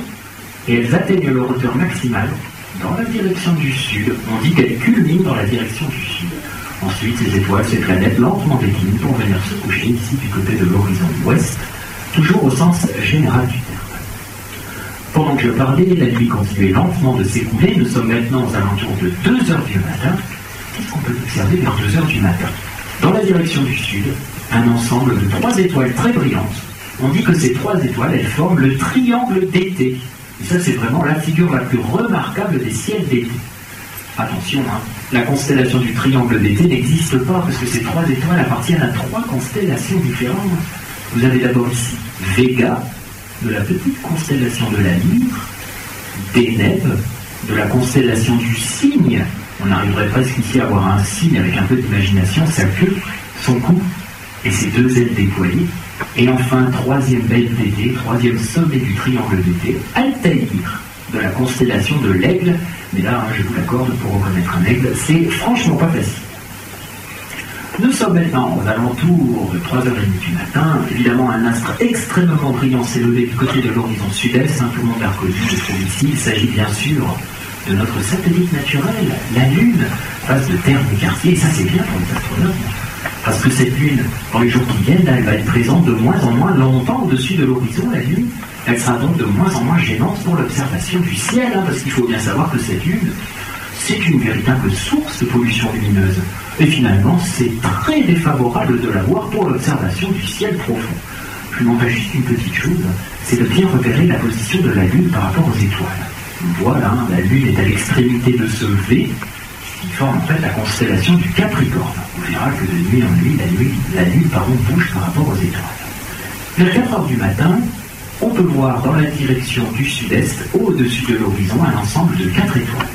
Speaker 3: et elles atteignent leur hauteur maximale dans la direction du sud. On dit qu'elles culminent dans la direction du sud. Ensuite, ces étoiles, ces planètes lentement déclinent pour venir se coucher ici du côté de l'horizon ouest, toujours au sens général du terme. Pendant que je parlais, la nuit continuait lentement de s'écouler. Nous sommes maintenant aux alentours de 2 heures du matin. Qu'est-ce qu'on peut observer vers 2 heures du matin? Dans la direction du sud, un ensemble de trois étoiles très brillantes. On dit que ces trois étoiles, elles forment le triangle d'été. Et ça, c'est vraiment la figure la plus remarquable des ciels d'été. Attention, hein,
Speaker 2: La constellation du triangle d'été n'existe pas parce que ces trois étoiles appartiennent à trois constellations différentes. Vous avez d'abord ici Vega, de la petite constellation de la Lyre, Deneb, de la constellation du Cygne. On arriverait presque ici à avoir un cygne avec un peu d'imagination, sa queue, son cou et ses deux ailes déployées. Et enfin, troisième belle d'été, troisième sommet du triangle d'été, Altaïr, de la constellation de l'aigle. Mais là, hein, je vous l'accorde, pour reconnaître un aigle, c'est franchement pas facile. Nous sommes maintenant aux alentours de 3h30 du matin. Évidemment, un astre extrêmement brillant s'est levé du côté de l'horizon sud-est. Hein, tout le monde l'a reconnu, trouve ici. Il s'agit bien sûr de notre satellite naturel, la Lune, face de terre des quartiers. Et ça, c'est bien pour les astronomes. Parce que cette Lune, dans les jours qui viennent, elle va être présente de moins en moins longtemps au-dessus de l'horizon, la Lune. Elle sera donc de moins en moins gênante pour l'observation du ciel, hein, parce qu'il faut bien savoir que cette Lune, c'est une véritable source de pollution lumineuse. Et finalement, c'est très défavorable de la voir pour l'observation du ciel profond. Je vais juste une petite chose, c'est de bien repérer la position de la Lune par rapport aux étoiles. Voilà, la Lune est à l'extrémité de ce V, qui forme en fait la constellation du Capricorne. On verra que de nuit en nuit, la, nuit, la Lune bouge par rapport aux étoiles. Vers 4 heures du matin, on peut voir dans la direction du sud-est, au-dessus de l'horizon, un ensemble de quatre étoiles.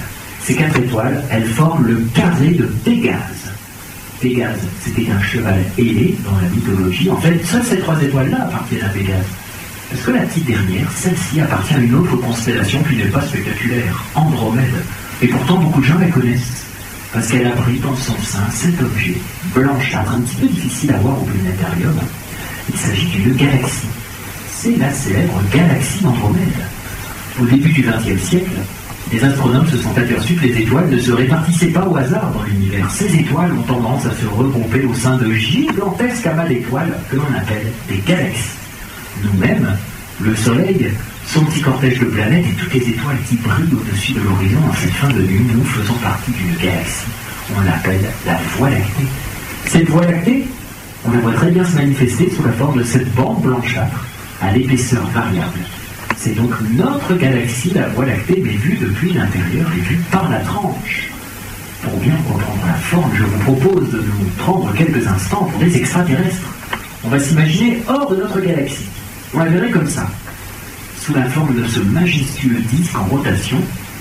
Speaker 2: Ces quatre étoiles, elles forment le carré de Pégase. Pégase, c'était un cheval ailé dans la mythologie. En fait, seules ces trois étoiles-là appartiennent à Pégase. Parce que la petite dernière, celle-ci appartient à une autre constellation qui n'est pas spectaculaire, Andromède. Et pourtant, beaucoup de gens la connaissent. Parce qu'elle abrite en son sein cet objet, blanchâtre, un petit peu difficile à voir au planétarium. Il s'agit d'une galaxie. C'est la célèbre galaxie d'Andromède. Au début du XXe siècle, les astronomes se sont aperçus que les étoiles ne se répartissaient pas au hasard dans l'univers. Ces étoiles ont tendance à se regrouper au sein de gigantesques amas d'étoiles que l'on appelle des galaxies. Nous-mêmes, le Soleil, son petit cortège de planètes et toutes les étoiles qui brillent au-dessus de l'horizon en cette fin de nuit, nous faisons partie d'une galaxie. On l'appelle la Voie lactée. Cette Voie lactée, on la voit très bien se manifester sous la forme de cette bande blanchâtre à l'épaisseur variable c'est donc notre galaxie, la Voie lactée, mais vue depuis l'intérieur et vue par la tranche. Pour bien comprendre la forme, je vous propose de nous prendre quelques instants pour des extraterrestres. On va s'imaginer hors de notre galaxie. On la verrait comme ça, sous la forme de ce majestueux disque en rotation.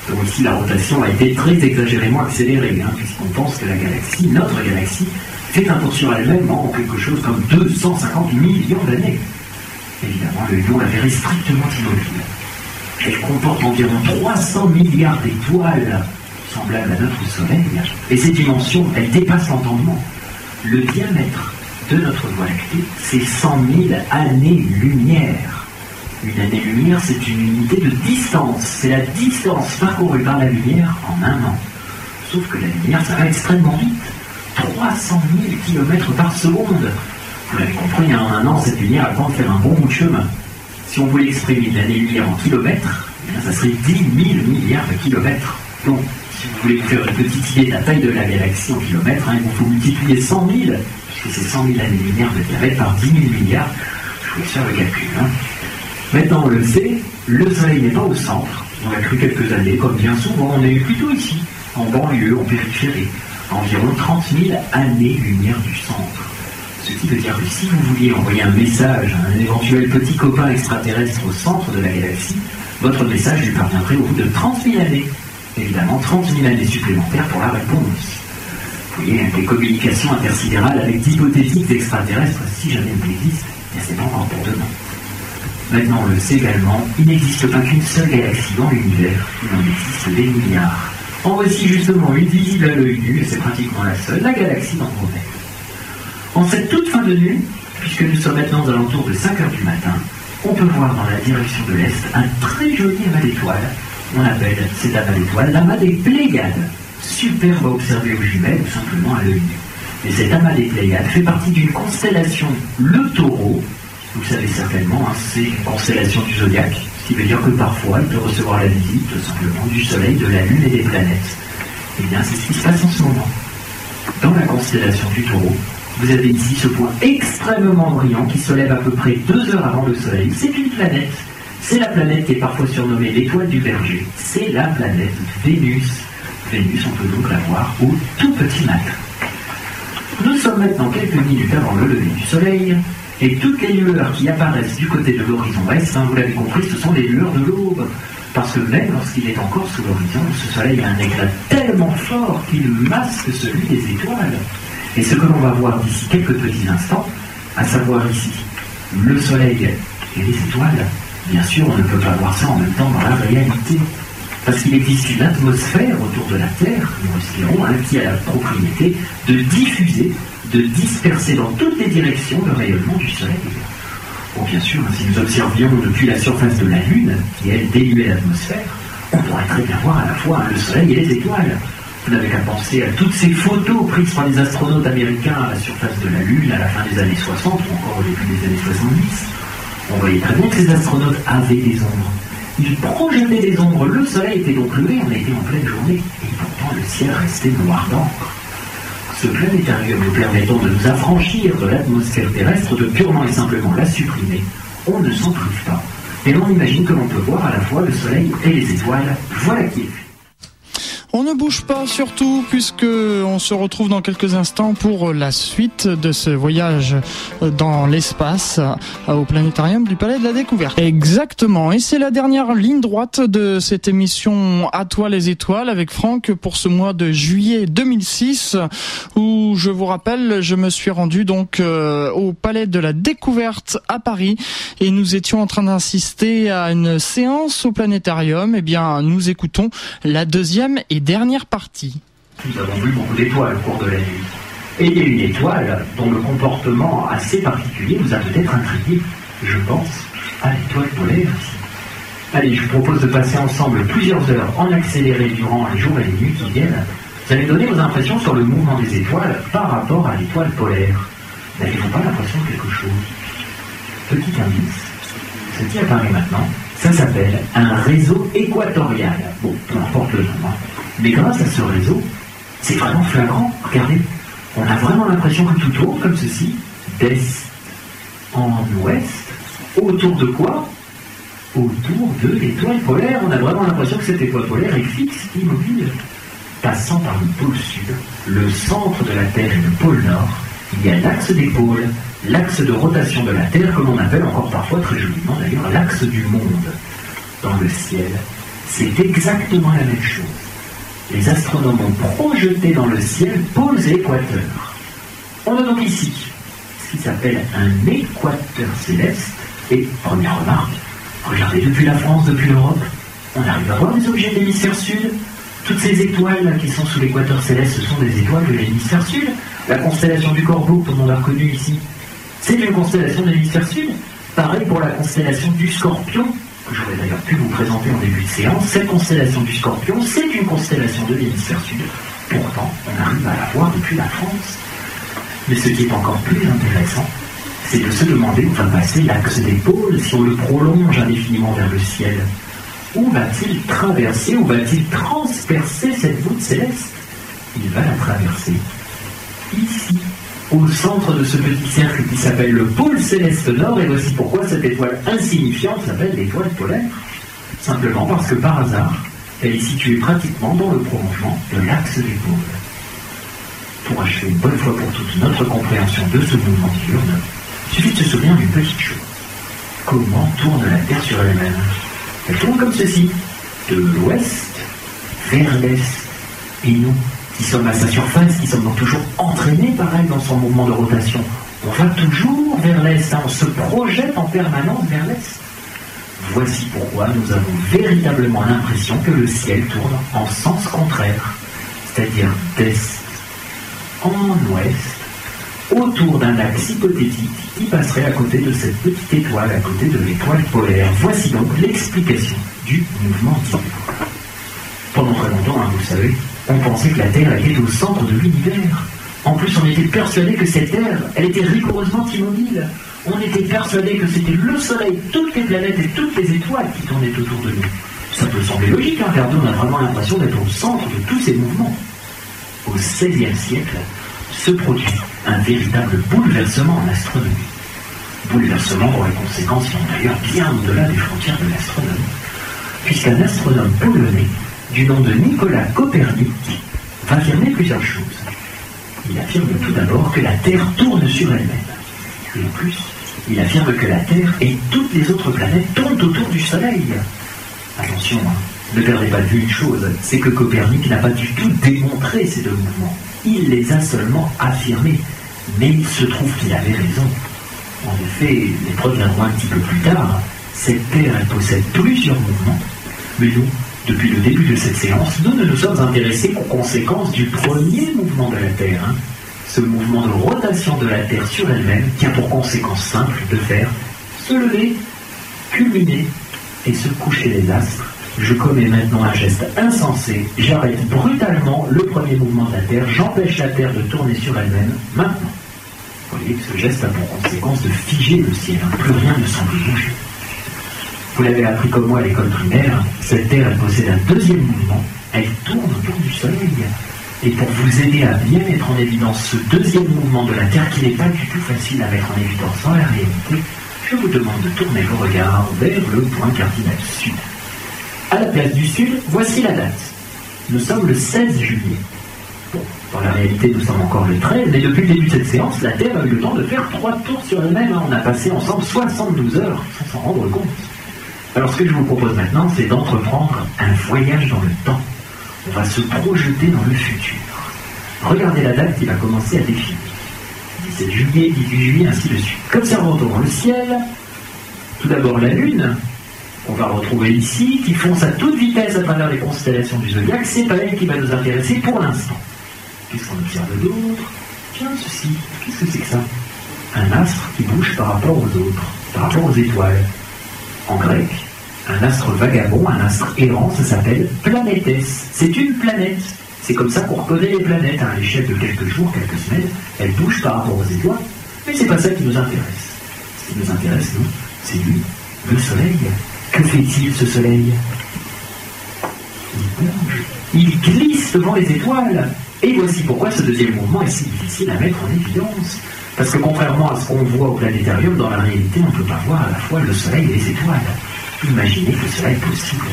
Speaker 2: Donc ici, la rotation a été très exagérément accélérée, hein, puisqu'on pense que la galaxie, notre galaxie, fait un tour sur elle-même en quelque chose comme 250 millions d'années. Évidemment, le lion la verrait strictement immobile. Elle comporte environ 300 milliards d'étoiles semblables à notre Soleil, et ces dimensions, elles dépassent l'entendement. Le diamètre de notre Voie lactée, c'est 100 000 années-lumière. Une année-lumière, c'est une unité de distance. C'est la distance parcourue par la lumière en un an. Sauf que la lumière, ça va extrêmement vite. 300 000 km par seconde. Vous l'avez compris, en un an, cette lumière a le de faire un bon bout de chemin. Si on voulait exprimer l'année-lumière en kilomètres, eh ça serait 10 000 milliards de kilomètres. Donc, si vous voulez faire une petite idée de la taille de la galaxie en kilomètres, hein, il vous faut multiplier 100 000, puisque c'est 100 000 années-lumière de diamètre par 10 000 milliards. Je vous faire le calcul. Hein. Maintenant, on le sait, le Soleil n'est pas au centre. On l'a cru quelques années, comme bien souvent, on est plutôt ici, en banlieue, en périphérie, environ 30 000 années-lumière du centre. Ce qui veut dire que si vous vouliez envoyer un message à un éventuel petit copain extraterrestre au centre de la galaxie, votre message lui parviendrait au bout de 30 000 années. Évidemment, 30 000 années supplémentaires pour la réponse. Vous voyez, des communications intersidérales avec d'hypothétiques extraterrestres, si jamais elles existent, c'est pas encore pour demain. Maintenant, on le sait également, il n'existe pas qu'une seule galaxie dans l'univers, il en existe des milliards. En voici justement une visible à l'œil nu, et c'est pratiquement la seule, la galaxie d'Andromède. En cette toute fin de nuit, puisque nous sommes maintenant aux alentours de 5 heures du matin, on peut voir dans la direction de l'Est un très joli amas d'étoiles. On appelle cet amas d'étoiles l'amas des Pléiades. Superbe à observer aux jumelles ou simplement à l'œil nu. Et cet amas fait partie d'une constellation, le taureau. Vous savez certainement, hein, c'est une constellation du zodiaque, ce qui veut dire que parfois il peut recevoir la visite simplement du Soleil, de la Lune et des planètes. Eh bien, c'est ce qui se passe en ce moment. Dans la constellation du taureau, vous avez ici ce point extrêmement brillant qui se lève à peu près deux heures avant le Soleil. C'est une planète. C'est la planète qui est parfois surnommée l'étoile du berger. C'est la planète Vénus. Vénus, on peut donc la voir au tout petit matin. Nous sommes maintenant quelques minutes avant le lever du soleil, et toutes les lueurs qui apparaissent du côté de l'horizon ouest, hein, vous l'avez compris, ce sont les lueurs de l'aube. Parce que même lorsqu'il est encore sous l'horizon, ce soleil a un éclat tellement fort qu'il masque celui des étoiles. Et ce que l'on va voir d'ici quelques petits instants, à savoir ici le soleil et les étoiles, bien sûr, on ne peut pas voir ça en même temps dans la réalité. Parce qu'il existe une atmosphère autour de la Terre, nous respirons, hein, qui a la propriété de diffuser, de disperser dans toutes les directions le rayonnement du Soleil. Bon, bien sûr, si nous observions depuis la surface de la Lune, qui elle dénuait l'atmosphère, on pourrait très bien voir à la fois le Soleil et les étoiles. Vous n'avez qu'à penser à toutes ces photos prises par les astronautes américains à la surface de la Lune à la fin des années 60 ou encore au début des années 70. On voyait très bien que ces astronautes avaient des ombres. Ils projetaient des ombres. Le soleil était donc levé, on était en pleine journée. Et pourtant, le ciel restait noir d'encre. Ce planétarium nous permettant de nous affranchir de l'atmosphère terrestre, de purement et simplement la supprimer, on ne s'en prive pas. Et l'on imagine que l'on peut voir à la fois le soleil et les étoiles. Voilà qui est.
Speaker 1: On ne bouge pas surtout puisque on se retrouve dans quelques instants pour la suite de ce voyage dans l'espace au planétarium du Palais de la Découverte. Exactement. Et c'est la dernière ligne droite de cette émission À toi les étoiles avec Franck pour ce mois de juillet 2006 où je vous rappelle, je me suis rendu donc euh, au Palais de la Découverte à Paris et nous étions en train d'insister à une séance au planétarium. Eh bien, nous écoutons la deuxième et dernière partie.
Speaker 2: Nous avons vu beaucoup d'étoiles au cours de la nuit. Et il y a une étoile dont le comportement assez particulier vous a peut-être intrigué. Je pense à l'étoile polaire. Allez, je vous propose de passer ensemble plusieurs heures en accéléré durant les jours et les nuits qui viennent. Vous allez donner vos impressions sur le mouvement des étoiles par rapport à l'étoile polaire. N'avez-vous pas l'impression de quelque chose? Petit indice, ce qui apparaît maintenant, ça s'appelle un réseau équatorial. Bon, peu importe le nom. Mais grâce à ce réseau, c'est vraiment flagrant. Regardez, on a vraiment l'impression que tout tourne comme ceci, d'est en ouest, autour de quoi? Autour de l'étoile polaire. On a vraiment l'impression que cette étoile polaire est fixe, immobile. Passant par le pôle sud, le centre de la Terre et le pôle nord, il y a l'axe des pôles, l'axe de rotation de la Terre, que l'on appelle encore parfois très joliment d'ailleurs l'axe du monde. Dans le ciel, c'est exactement la même chose. Les astronomes ont projeté dans le ciel pôles et équateurs. On a donc ici ce qui s'appelle un équateur céleste. Et première remarque, regardez depuis la France, depuis l'Europe, on arrive à voir des objets de l'hémisphère sud. Toutes ces étoiles qui sont sous l'équateur céleste, ce sont des étoiles de l'hémisphère sud. La constellation du Corbeau, que tout le monde a reconnue ici, c'est une constellation de l'hémisphère sud. Pareil pour la constellation du Scorpion, que j'aurais d'ailleurs pu vous présenter en début de séance. Cette constellation du Scorpion, c'est une constellation de l'hémisphère sud. Pourtant, on arrive à la voir depuis la France. Mais ce qui est encore plus intéressant, c'est de se demander où va passer l'axe des pôles si on le prolonge indéfiniment vers le ciel. Où va-t-il traverser, où va-t-il transpercer cette voûte céleste? Il va la traverser ici, au centre de ce petit cercle qui s'appelle le pôle céleste nord, et voici pourquoi cette étoile insignifiante s'appelle l'étoile polaire. Simplement parce que par hasard, elle est située pratiquement dans le prolongement de l'axe des pôles. Pour achever une bonne fois pour toutes notre compréhension de ce mouvement diurne, il suffit de se souvenir d'une petite chose. Comment tourne la Terre sur elle-même? Elle tourne comme ceci, de l'ouest vers l'est. Et nous, qui sommes à sa surface, qui sommes donc toujours entraînés par elle dans son mouvement de rotation. On va toujours vers l'est, hein. on se projette en permanence vers l'est. Voici pourquoi nous avons véritablement l'impression que le ciel tourne en sens contraire, c'est-à-dire d'est en ouest, autour d'un axe hypothétique qui passerait à côté de cette petite étoile, à côté de l'étoile polaire. Voici donc l'explication du mouvement diurne. Pendant très longtemps, hein, vous savez, on pensait que la Terre était au centre de l'univers. En plus, on était persuadé que cette Terre, elle était rigoureusement immobile. On était persuadé que c'était le Soleil, toutes les planètes et toutes les étoiles qui tournaient autour de nous. Ça peut sembler logique, hein, car on a vraiment l'impression d'être au centre de tous ces mouvements. Au XVIe siècle, se produit un véritable bouleversement en astronomie. Bouleversement dont les conséquences sont d'ailleurs bien au-delà des frontières de l'astronomie. Puisqu'un astronome polonais du nom de Nicolas Copernic, va affirmer plusieurs choses. Il affirme tout d'abord que la Terre tourne sur elle-même. Et en plus, il affirme que la Terre et toutes les autres planètes tournent autour du Soleil. Attention, hein, ne perdez pas de vue une chose, c'est que Copernic n'a pas du tout démontré ces deux mouvements. Il les a seulement affirmés. Mais il se trouve qu'il avait raison. En effet, les preuves viendront un petit peu plus tard. Cette Terre, elle possède plusieurs mouvements. Mais nous, depuis le début de cette séance, nous ne nous sommes intéressés qu'aux conséquences du premier mouvement de la Terre. Hein. Ce mouvement de rotation de la Terre sur elle-même qui a pour conséquence simple de faire se lever, culminer et se coucher les astres. Je commets maintenant un geste insensé. J'arrête brutalement le premier mouvement de la Terre. J'empêche la Terre de tourner sur elle-même maintenant. Vous voyez que ce geste a pour conséquence de figer le ciel. Plus rien ne semble bouger. Vous l'avez appris comme moi à l'école primaire. Cette Terre, elle possède un deuxième mouvement. Elle tourne autour du Soleil. Et pour vous aider à bien mettre en évidence ce deuxième mouvement de la Terre, qui n'est pas du tout facile à mettre en évidence dans la réalité, je vous demande de tourner vos regards vers le point cardinal sud. À la place du sud, voici la date. Nous sommes le 16 juillet. Bon, dans la réalité, nous sommes encore le 13, mais depuis le début de cette séance, la Terre a eu le temps de faire trois tours sur elle-même. On a passé ensemble 72 heures sans s'en rendre compte. Alors ce que je vous propose maintenant, c'est d'entreprendre un voyage dans le temps. On va se projeter dans le futur. Regardez la date qui va commencer à défiler. 17 juillet, 18 juillet, ainsi de suite. Qu'observons dans le ciel Tout d'abord la Lune, qu'on va retrouver ici, qui fonce à toute vitesse à travers les constellations du zodiaque, c'est pas elle qui va nous intéresser pour l'instant. Qu'est-ce qu'on observe d'autre? Tiens, ceci, qu'est-ce que c'est que ça? Un astre qui bouge par rapport aux autres, par rapport aux étoiles. En grec, un astre vagabond, un astre errant, ça s'appelle planétès. C'est une planète. C'est comme ça qu'on reconnaît les planètes à l'échelle de quelques jours, quelques semaines. Elles bougent par rapport aux étoiles, mais c'est pas ça qui nous intéresse. Ce qui nous intéresse, nous, c'est lui, le Soleil. Que fait-il ce soleil? Il bouge, il glisse devant les étoiles. Et voici pourquoi ce deuxième mouvement est si difficile à mettre en évidence. Parce que contrairement à ce qu'on voit au planétarium, dans la réalité, on ne peut pas voir à la fois le soleil et les étoiles. Imaginez que cela est possible.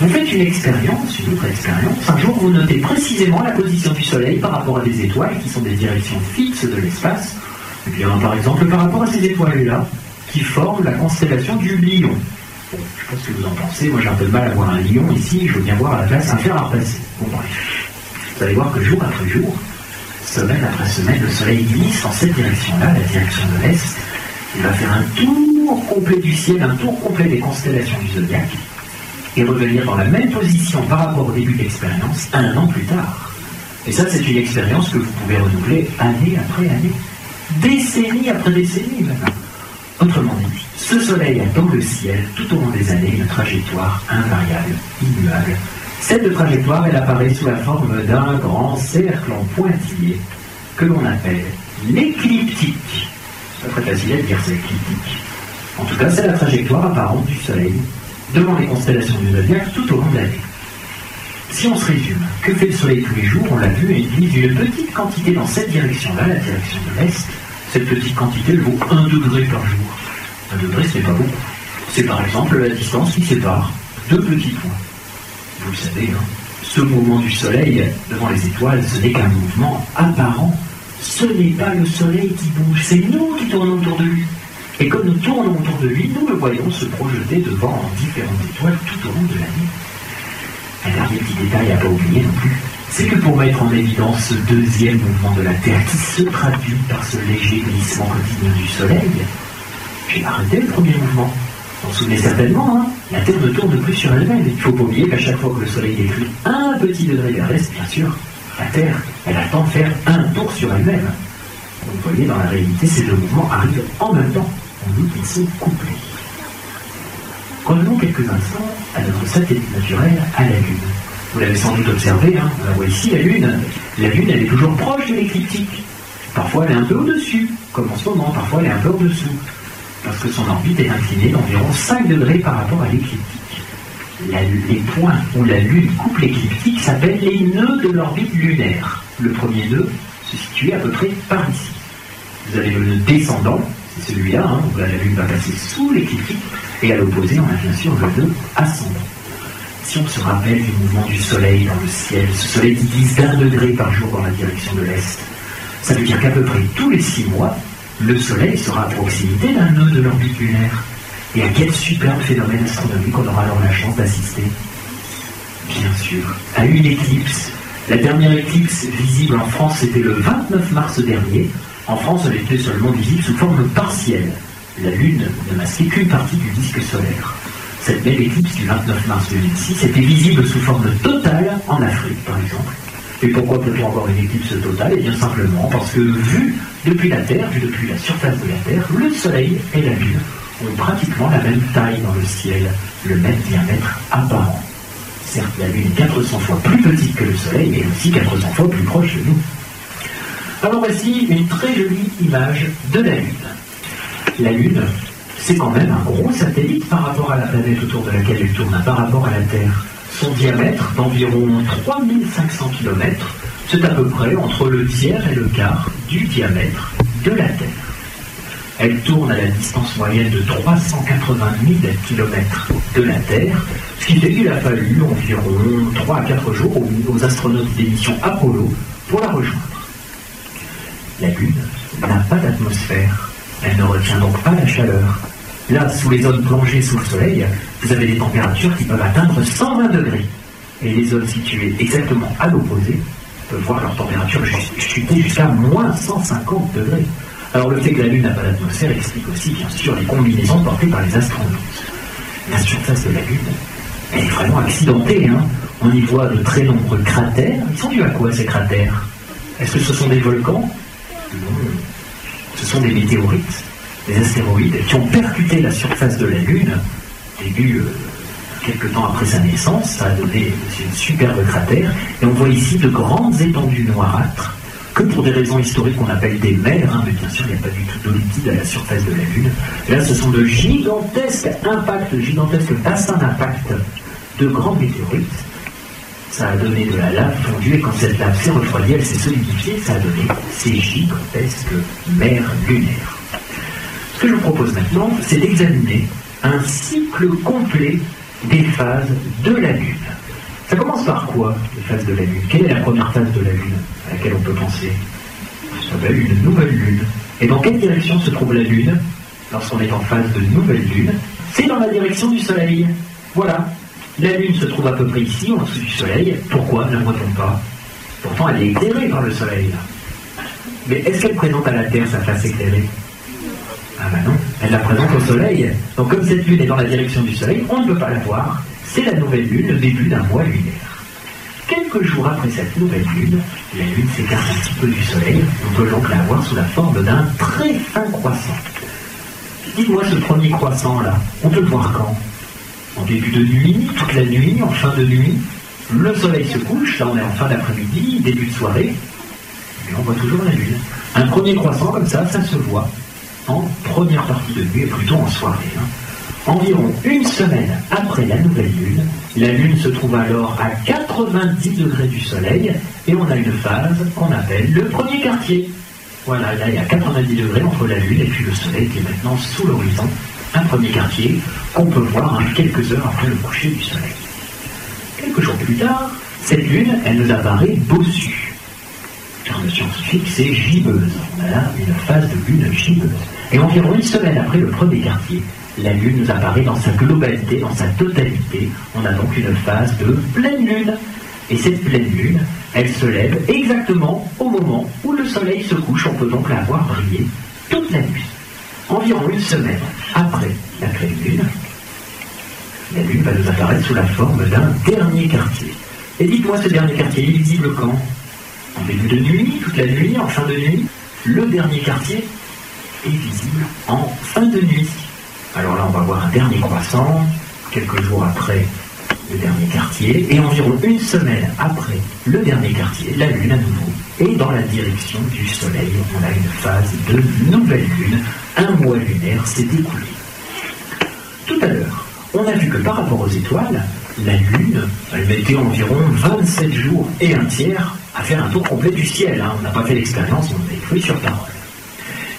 Speaker 2: Vous faites une expérience, une autre expérience. Un jour, vous notez précisément la position du Soleil par rapport à des étoiles qui sont des directions fixes de l'espace. Et bien, par exemple, par rapport à ces étoiles-là, qui forment la constellation du Lion. Bon, je sais pas ce que vous en pensez. Moi, j'ai un peu de mal à voir un lion ici. Je veux bien voir à la place un fer à repasser. Bon, bref. Vous allez voir que jour après jour, semaine après semaine, le soleil glisse en cette direction-là, la direction de l'Est. Il va faire un tour complet du ciel, un tour complet des constellations du zodiaque, et revenir dans la même position par rapport au début de l'expérience un an plus tard. Et ça, c'est une expérience que vous pouvez renouveler année après année, décennie après décennie maintenant. Autrement dit, ce soleil a dans le ciel, tout au long des années, une trajectoire invariable, immuable. Cette trajectoire, elle apparaît sous la forme d'un grand cercle en pointillé que l'on appelle l'écliptique. C'est pas très facile à dire, c'est écliptique. En tout cas, c'est la trajectoire apparente du Soleil devant les constellations du zodiaque tout au long de l'année. Si on se résume, que fait le Soleil tous les jours? On l'a vu, il utilise une petite quantité dans cette direction-là, la direction de l'Est, cette petite quantité vaut 1 degré par jour. 1 degré, c'est pas beaucoup. C'est par exemple la distance qui sépare deux petits points. Vous le savez, ce mouvement du Soleil devant les étoiles, ce n'est qu'un mouvement apparent. Ce n'est pas le Soleil qui bouge, c'est nous qui tournons autour de lui. Et comme nous tournons autour de lui, nous le voyons se projeter devant différentes étoiles tout au long de l'année. Un dernier petit détail à pas oublier non plus, c'est que pour mettre en évidence ce deuxième mouvement de la Terre qui se traduit par ce léger glissement quotidien du Soleil, j'ai arrêté le premier mouvement. Vous vous souvenez certainement, hein la Terre ne tourne plus sur elle-même. Il ne faut pas oublier qu'à chaque fois que le Soleil décrit un petit degré vers l'Est, bien sûr, la Terre, elle attend de faire un tour sur elle-même. Vous voyez, dans la réalité, ces deux mouvements arrivent en même temps. On dit qu'ils sont couplés. Revenons quelques instants à notre satellite naturel, à la Lune. Vous l'avez sans doute observé, hein, on la voit ici, la Lune. La Lune, elle est toujours proche de l'écliptique. Parfois, elle est un peu au-dessus, comme en ce moment, parfois, elle est un peu au-dessous, parce que son orbite est inclinée d'environ 5 degrés par rapport à l'écliptique. les points où la Lune coupe l'écliptique s'appellent les nœuds de l'orbite lunaire. Le premier nœud se situe à peu près par ici. Vous avez le nœud descendant, c'est celui-là, hein, où la Lune va passer sous l'écliptique, et à l'opposé, on a bien sûr le nœud ascendant. Si on se rappelle du mouvement du soleil dans le ciel, ce soleil qui glisse d'un degré par jour dans la direction de l'Est, ça veut dire qu'à peu près tous les six mois, le soleil sera à proximité d'un nœud de l'orbite lunaire. Et à quel superbe phénomène astronomique on aura alors la chance d'assister? Bien sûr, à une éclipse. La dernière éclipse visible en France, c'était le 29 mars dernier. En France, elle était seulement visible sous forme partielle. La Lune ne masquait qu'une partie du disque solaire. Cette belle éclipse du 29 mars 2006 était visible sous forme totale en Afrique, par exemple. Et pourquoi peut-on avoir une éclipse totale? Eh bien simplement parce que vu depuis la Terre, vu depuis la surface de la Terre, le Soleil et la Lune ont pratiquement la même taille dans le ciel, le même diamètre apparent. Certes, la Lune est 400 fois plus petite que le Soleil, mais aussi 400 fois plus proche de nous. Alors voici une très jolie image de la Lune. La Lune, c'est quand même un gros satellite par rapport à la planète autour de laquelle elle tourne, par rapport à la Terre. Son diamètre d'environ 3500 km, c'est à peu près entre le tiers et le quart du diamètre de la Terre. Elle tourne à la distance moyenne de 380 000 km de la Terre, ce qui fait qu'il a fallu environ 3 à 4 jours aux astronautes des missions Apollo pour la rejoindre. La Lune n'a pas d'atmosphère, elle ne retient donc pas la chaleur. Là, sous les zones plongées sous le soleil, vous avez des températures qui peuvent atteindre 120 degrés. Et les zones situées exactement à l'opposé peuvent voir leur température chuter jusqu'à moins 150 degrés. Alors le fait que la Lune n'a pas d'atmosphère explique aussi bien sûr les combinaisons portées par les astronautes. La surface de la Lune, elle est vraiment accidentée. Hein. On y voit de très nombreux cratères. Ils sont dus à quoi ces cratères? Est-ce que ce sont des volcans? Non. Ce sont des météorites, des astéroïdes qui ont percuté la surface de la Lune début euh, quelques temps après sa naissance. Ça a donné une superbe cratère. Et on voit ici de grandes étendues noirâtres que pour des raisons historiques qu'on appelle des mers, hein, mais bien sûr, il n'y a pas du tout d'eau liquide à la surface de la Lune. là, ce sont de gigantesques impacts, de gigantesques bassins d'impact de grands météorites. Ça a donné de la lave fondue, et quand cette lave s'est refroidie, elle s'est solidifiée, ça a donné ces gigantesques mers lunaires. Ce que je vous propose maintenant, c'est d'examiner un cycle complet des phases de la Lune. Ça commence par quoi, les phases de la Lune? Quelle est la première phase de la Lune à laquelle on peut penser? Ça s'appelle une nouvelle Lune. Et dans quelle direction se trouve la Lune lorsqu'on est en phase de nouvelle Lune? C'est dans la direction du Soleil. Voilà. La Lune se trouve à peu près ici, en dessous du Soleil. Pourquoi ne voit-on pas? Pourtant, elle est éclairée par le Soleil. Mais est-ce qu'elle présente à la Terre sa face éclairée? Ah ben non, elle la présente au Soleil. Donc comme cette Lune est dans la direction du Soleil, on ne peut pas la voir. C'est la nouvelle lune, le début d'un mois lunaire. Quelques jours après cette nouvelle lune, la lune s'écarte un petit peu du soleil. On peut donc la voir sous la forme d'un très fin croissant. Dites-moi ce premier croissant là, on peut le voir quand? En début de nuit, toute la nuit, en fin de nuit. Le soleil se couche, là on est en fin d'après-midi, début de soirée, et on voit toujours la lune. Un premier croissant comme ça, ça se voit en première partie de nuit, et plutôt en soirée. Hein. Environ une semaine après la nouvelle lune, la lune se trouve alors à 90 degrés du soleil et on a une phase qu'on appelle le premier quartier. Voilà, là il y a 90 degrés entre la lune et puis le soleil qui est maintenant sous l'horizon. Un premier quartier qu'on peut voir quelques heures après le coucher du soleil. Quelques jours plus tard, cette lune, elle nous apparaît bossue. Scientifique, c'est gibbeuse. On a là une phase de lune gibbeuse. Et environ une semaine après le premier quartier, la Lune nous apparaît dans sa globalité, dans sa totalité. On a donc une phase de pleine Lune. Et cette pleine Lune, elle se lève exactement au moment où le Soleil se couche. On peut donc la voir briller toute la nuit. Environ une semaine après la pleine Lune, la Lune va nous apparaître sous la forme d'un dernier quartier. Et dites-moi, ce dernier quartier, il est visible quand? En début de nuit, toute la nuit, en fin de nuit Le dernier quartier est visible en fin de nuit. Alors là, on va voir un dernier croissant, quelques jours après le dernier quartier, et environ une semaine après le dernier quartier, la Lune à nouveau est dans la direction du Soleil. On a une phase de nouvelle Lune. Un mois lunaire s'est écoulé. Tout à l'heure, on a vu que par rapport aux étoiles, la Lune, elle mettait environ 27 jours et un tiers à faire un tour complet du ciel. Hein. On n'a pas fait l'expérience, on a cru sur parole.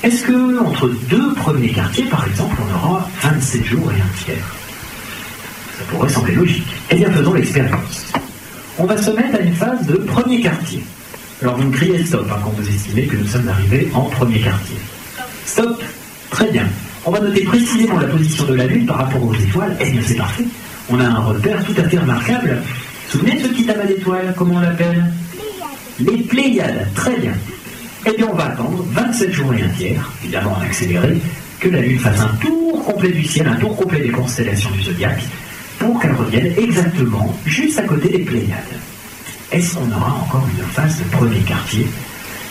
Speaker 2: Est-ce que entre deux premiers quartiers, par exemple, on aura 27 jours et un tiers? Ça pourrait sembler logique. Eh bien, faisons l'expérience. On va se mettre à une phase de premier quartier. Alors vous me criez stop hein, quand vous estimez que nous sommes arrivés en premier quartier. Stop Très bien. On va noter précisément la position de la Lune par rapport aux étoiles. Eh bien, c'est parfait. On a un repère tout à fait remarquable. Souvenez de ce petit amas d'étoiles, comment on l'appelle? Les Pléiades. Très bien. Eh bien, on va attendre 27 jours et un tiers, évidemment en accéléré, que la Lune fasse un tour complet du ciel, un tour complet des constellations du zodiaque, pour qu'elle revienne exactement juste à côté des Pléiades. Est-ce qu'on aura encore une phase de premier quartier?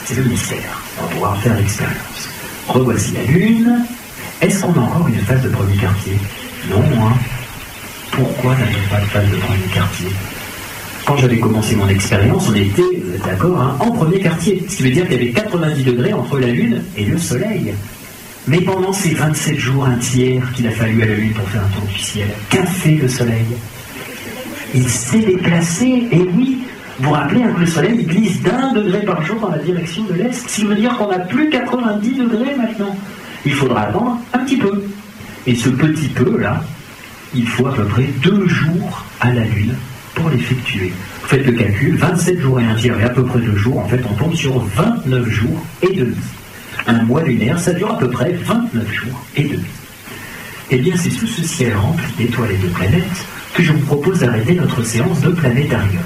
Speaker 2: C'est le mystère. On va pouvoir faire l'expérience. Revoici la Lune. Est-ce qu'on a encore une phase de premier quartier? Non, hein. Pourquoi n'a-t-on pas de phase de premier quartier? Quand j'avais commencé mon expérience, on était, d'accord, hein, en premier quartier. Ce qui veut dire qu'il y avait 90 degrés entre la Lune et le Soleil. Mais pendant ces 27 jours, un tiers qu'il a fallu à la Lune pour faire un tour du ciel, qu'a fait le Soleil? Il s'est déplacé, et oui, vous vous rappelez que le Soleil glisse d'un degré par jour dans la direction de l'Est, ce qui veut dire qu'on n'a plus 90 degrés maintenant. Il faudra attendre un petit peu. Et ce petit peu, là, il faut à peu près deux jours à la Lune pour l'effectuer. Faites le calcul, 27 jours et un tiers et à peu près deux jours, en fait on tombe sur 29 jours et demi. Un mois lunaire, ça dure à peu près 29 jours et demi. Eh bien, c'est sous ce ciel rempli d'étoiles et de planètes que je vous propose d'arrêter notre séance de planétarium.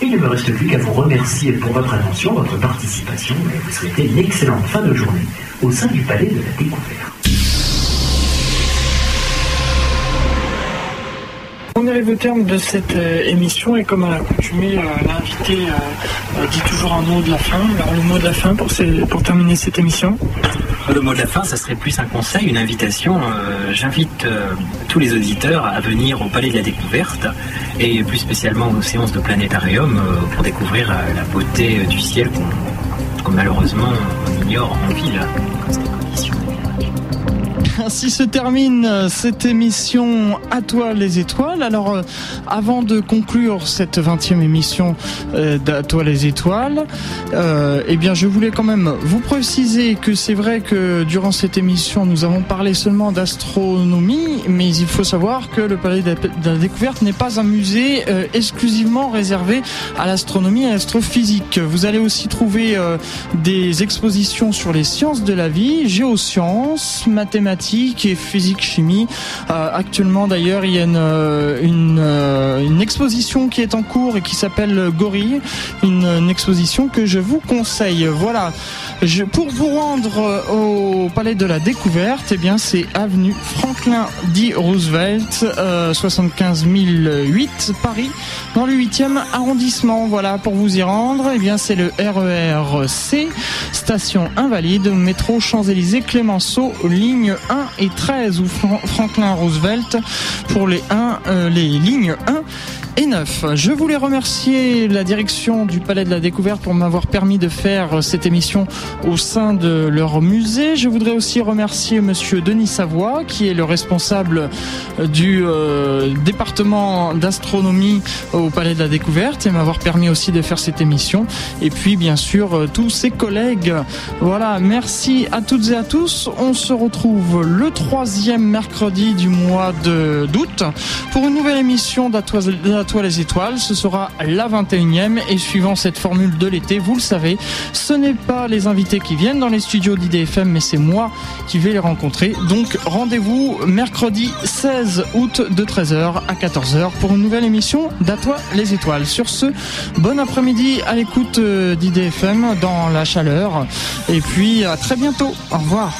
Speaker 2: Il ne me reste plus qu'à vous remercier pour votre attention, votre participation et vous souhaiter une excellente fin de journée au sein du Palais de la Découverte.
Speaker 1: Arrive au terme de cette euh, émission et comme à l'accoutumée, euh, l'invité euh, dit toujours un mot de la fin. Alors le mot de la fin pour, terminer cette émission
Speaker 4: Le mot de la fin, ça serait plus un conseil, une invitation. J'invite tous les auditeurs à venir au Palais de la Découverte et plus spécialement aux séances de planétarium pour découvrir la beauté du ciel qu'on malheureusement on ignore en ville.
Speaker 1: Ainsi se termine euh, cette émission À toi les étoiles. Alors euh, avant de conclure cette 20e émission euh, d'À toi les étoiles, eh bien je voulais quand même vous préciser que c'est vrai que durant cette émission nous avons parlé seulement d'astronomie, mais il faut savoir que le Palais de la Découverte n'est pas un musée exclusivement réservé à l'astronomie et à l'astrophysique. Vous allez aussi trouver des expositions sur les sciences de la vie, géosciences, mathématiques, et physique-chimie. Euh, actuellement d'ailleurs, il y a une, euh, euh, une, exposition qui est en cours et qui s'appelle Gorille, une, exposition que je vous conseille. Voilà, je, pour vous rendre au Palais de la Découverte, eh bien c'est avenue Franklin D. Roosevelt, 75 008 Paris, dans le 8e arrondissement. Voilà, pour vous y rendre, eh bien c'est le RER C, station invalide, métro Champs-Élysées Clémenceau, ligne 1 et 13 ou Franklin Roosevelt pour les 1, euh, les lignes 1 et 9. Je voulais remercier la direction du Palais de la Découverte pour m'avoir permis de faire cette émission au sein de leur musée. Je voudrais aussi remercier monsieur Denis Savoie, qui est le responsable du euh, département d'astronomie au Palais de la Découverte et m'avoir permis aussi de faire cette émission. Et puis, bien sûr, euh, tous ses collègues. Voilà, merci à toutes et à tous. On se retrouve le troisième mercredi du mois d'août pour une nouvelle émission d'Atoise toi les étoiles. Ce sera la 21e et suivant cette formule de l'été, vous le savez, ce n'est pas les invités qui viennent dans les studios d'IDFM, mais c'est moi qui vais les rencontrer. Donc rendez-vous mercredi 16 août de 13h à 14h pour une nouvelle émission d'À les étoiles. Sur ce, bon après-midi à l'écoute euh, d'IDFM dans la chaleur et puis à très bientôt. Au revoir.